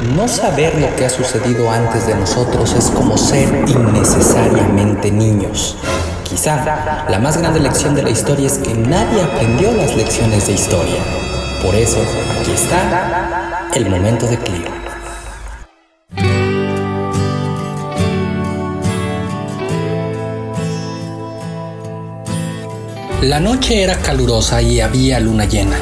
No saber lo que ha sucedido antes de nosotros es como ser innecesariamente niños. Quizá la más grande lección de la historia es que nadie aprendió las lecciones de historia. Por eso, aquí está el momento de Clear. La noche era calurosa y había luna llena.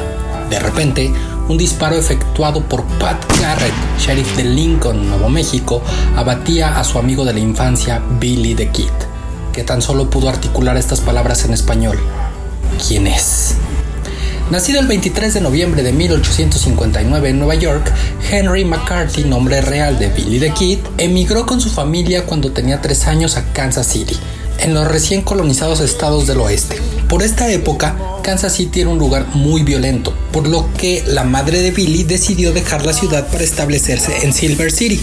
De repente, un disparo efectuado por Pat Garrett, sheriff de Lincoln, Nuevo México, abatía a su amigo de la infancia, Billy the Kid, que tan solo pudo articular estas palabras en español. ¿Quién es? Nacido el 23 de noviembre de 1859 en Nueva York, Henry McCarthy, nombre real de Billy the Kid, emigró con su familia cuando tenía 3 años a Kansas City, en los recién colonizados estados del oeste. Por esta época, Kansas City era un lugar muy violento, por lo que la madre de Billy decidió dejar la ciudad para establecerse en Silver City,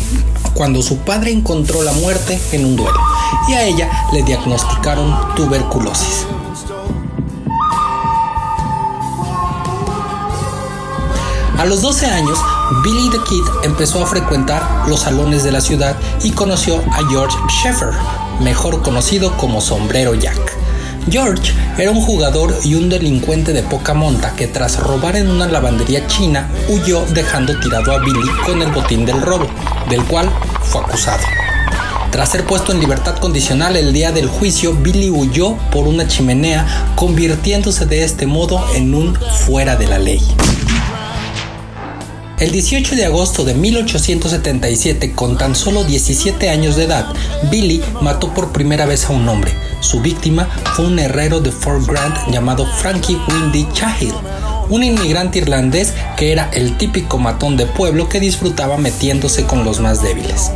cuando su padre encontró la muerte en un duelo, y a ella le diagnosticaron tuberculosis. A los 12 años, Billy the Kid empezó a frecuentar los salones de la ciudad y conoció a George Sheffer, mejor conocido como Sombrero Jack. George era un jugador y un delincuente de poca monta que tras robar en una lavandería china huyó dejando tirado a Billy con el botín del robo, del cual fue acusado. Tras ser puesto en libertad condicional el día del juicio, Billy huyó por una chimenea, convirtiéndose de este modo en un fuera de la ley. El 18 de agosto de 1877, con tan solo 17 años de edad, Billy mató por primera vez a un hombre. Su víctima fue un herrero de Fort Grant llamado Frankie Windy Cahill, un inmigrante irlandés que era el típico matón de pueblo que disfrutaba metiéndose con los más débiles.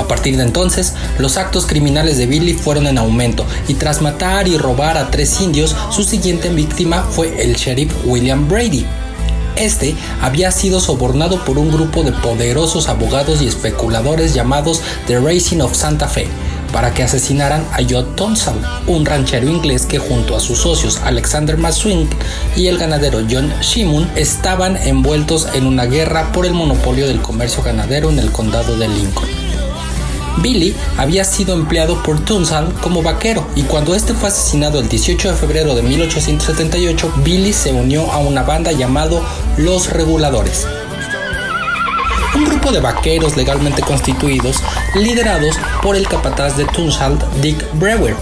A partir de entonces, los actos criminales de Billy fueron en aumento y tras matar y robar a tres indios, su siguiente víctima fue el sheriff William Brady, este había sido sobornado por un grupo de poderosos abogados y especuladores llamados The Racing of Santa Fe para que asesinaran a Jod Thompson, un ranchero inglés que junto a sus socios Alexander Maswing y el ganadero John Shimon estaban envueltos en una guerra por el monopolio del comercio ganadero en el condado de Lincoln. Billy había sido empleado por Tunstall como vaquero y cuando este fue asesinado el 18 de febrero de 1878, Billy se unió a una banda llamado Los Reguladores. Un grupo de vaqueros legalmente constituidos, liderados por el capataz de Tunstall, Dick Brewer,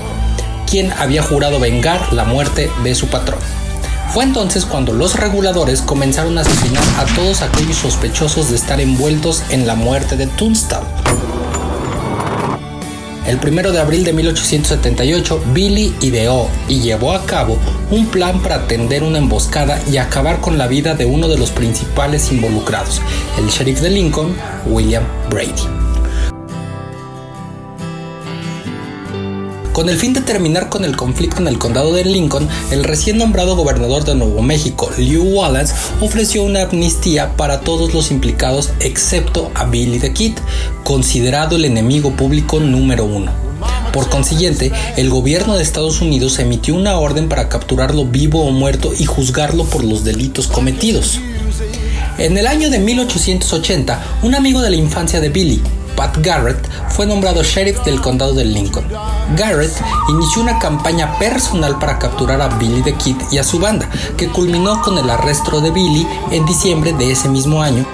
quien había jurado vengar la muerte de su patrón. Fue entonces cuando los reguladores comenzaron a asesinar a todos aquellos sospechosos de estar envueltos en la muerte de Tunstall. El 1 de abril de 1878, Billy ideó y llevó a cabo un plan para tender una emboscada y acabar con la vida de uno de los principales involucrados, el sheriff de Lincoln, William Brady. Con el fin de terminar con el conflicto en el condado de Lincoln, el recién nombrado gobernador de Nuevo México, Lew Wallace, ofreció una amnistía para todos los implicados excepto a Billy the Kid, considerado el enemigo público número uno. Por consiguiente, el gobierno de Estados Unidos emitió una orden para capturarlo vivo o muerto y juzgarlo por los delitos cometidos. En el año de 1880, un amigo de la infancia de Billy, Pat Garrett, fue nombrado sheriff del condado de Lincoln. Garrett inició una campaña personal para capturar a Billy the Kid y a su banda, que culminó con el arresto de Billy en diciembre de ese mismo año.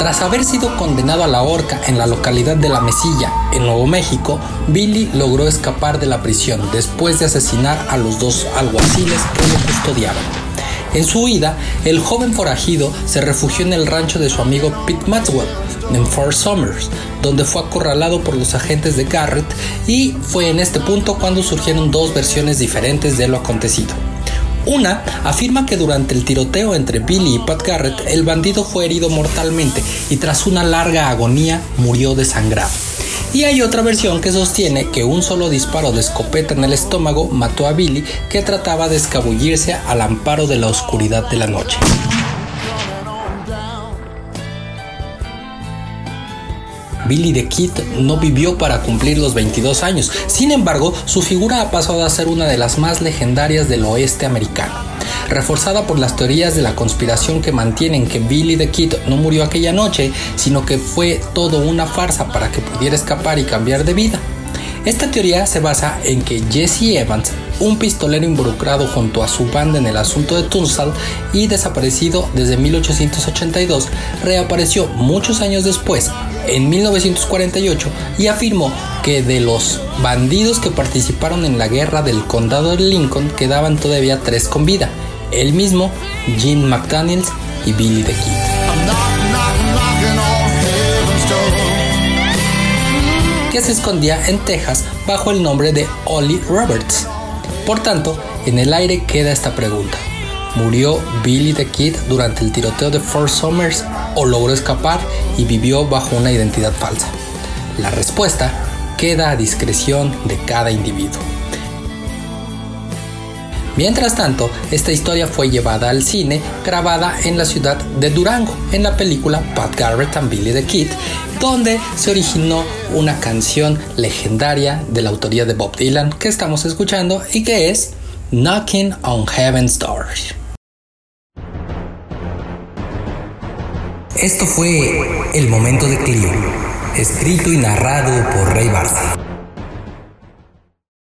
Tras haber sido condenado a la horca en la localidad de La Mesilla, en Nuevo México, Billy logró escapar de la prisión después de asesinar a los dos alguaciles que lo custodiaban. En su huida, el joven forajido se refugió en el rancho de su amigo Pete Maxwell, en Fort Summers, donde fue acorralado por los agentes de Garrett y fue en este punto cuando surgieron dos versiones diferentes de lo acontecido. Una afirma que durante el tiroteo entre Billy y Pat Garrett el bandido fue herido mortalmente y tras una larga agonía murió desangrado. Y hay otra versión que sostiene que un solo disparo de escopeta en el estómago mató a Billy que trataba de escabullirse al amparo de la oscuridad de la noche. Billy the Kid no vivió para cumplir los 22 años, sin embargo, su figura ha pasado a ser una de las más legendarias del oeste americano. Reforzada por las teorías de la conspiración que mantienen que Billy the Kid no murió aquella noche, sino que fue todo una farsa para que pudiera escapar y cambiar de vida. Esta teoría se basa en que Jesse Evans, un pistolero involucrado junto a su banda en el asunto de Tunstall y desaparecido desde 1882, reapareció muchos años después, en 1948, y afirmó que de los bandidos que participaron en la guerra del condado de Lincoln quedaban todavía tres con vida, él mismo, Jim McDaniels y Billy the Kid. que se escondía en Texas bajo el nombre de Ollie Roberts. Por tanto, en el aire queda esta pregunta. ¿Murió Billy the Kid durante el tiroteo de Fort Summers o logró escapar y vivió bajo una identidad falsa? La respuesta queda a discreción de cada individuo. Mientras tanto, esta historia fue llevada al cine, grabada en la ciudad de Durango, en la película Pat Garrett and Billy the Kid, donde se originó una canción legendaria de la autoría de Bob Dylan que estamos escuchando y que es Knocking on Heaven's Door. Esto fue El Momento de Clio, escrito y narrado por Ray Barça.